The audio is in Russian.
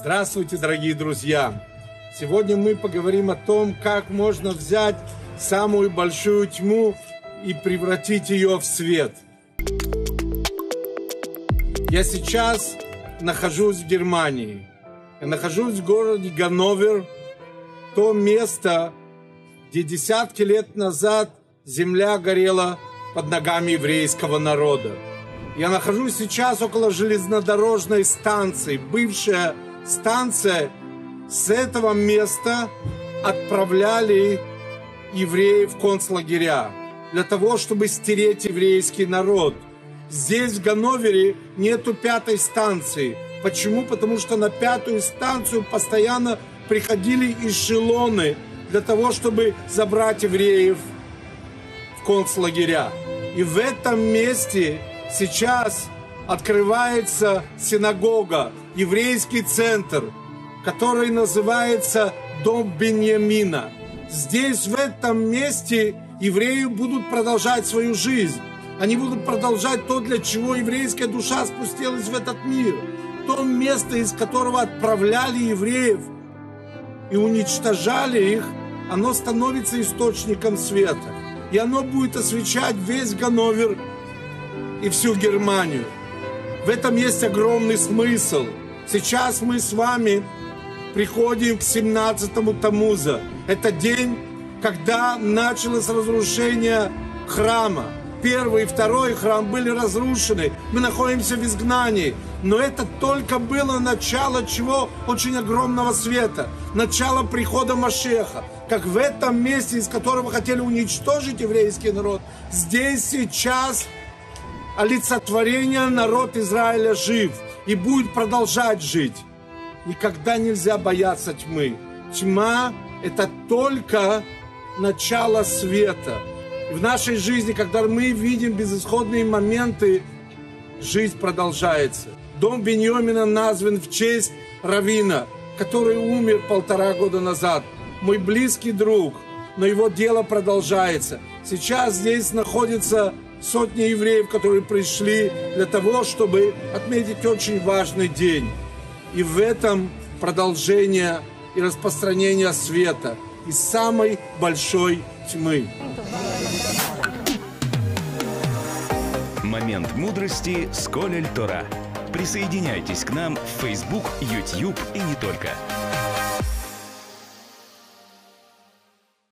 Здравствуйте, дорогие друзья! Сегодня мы поговорим о том, как можно взять самую большую тьму и превратить ее в свет. Я сейчас нахожусь в Германии. Я нахожусь в городе Ганновер, то место, где десятки лет назад земля горела под ногами еврейского народа. Я нахожусь сейчас около железнодорожной станции, бывшая станция. С этого места отправляли евреев в концлагеря для того, чтобы стереть еврейский народ. Здесь, в Ганновере, нету пятой станции. Почему? Потому что на пятую станцию постоянно приходили эшелоны для того, чтобы забрать евреев в концлагеря. И в этом месте сейчас открывается синагога, еврейский центр, который называется Дом Беньямина. Здесь, в этом месте, евреи будут продолжать свою жизнь. Они будут продолжать то, для чего еврейская душа спустилась в этот мир. То место, из которого отправляли евреев и уничтожали их, оно становится источником света. И оно будет освещать весь Ганновер и всю Германию. В этом есть огромный смысл. Сейчас мы с вами приходим к 17-му Тамуза. Это день, когда началось разрушение храма. Первый и второй храм были разрушены. Мы находимся в изгнании. Но это только было начало чего? Очень огромного света. Начало прихода Машеха. Как в этом месте, из которого хотели уничтожить еврейский народ, здесь сейчас олицетворение народ Израиля жив и будет продолжать жить. Никогда нельзя бояться тьмы. Тьма – это только начало света. И в нашей жизни, когда мы видим безысходные моменты, жизнь продолжается. Дом Беньомина назван в честь Равина, который умер полтора года назад. Мой близкий друг, но его дело продолжается. Сейчас здесь находится сотни евреев, которые пришли для того, чтобы отметить очень важный день. И в этом продолжение и распространение света из самой большой тьмы. Момент мудрости с Колель Тора. Присоединяйтесь к нам в Facebook, YouTube и не только –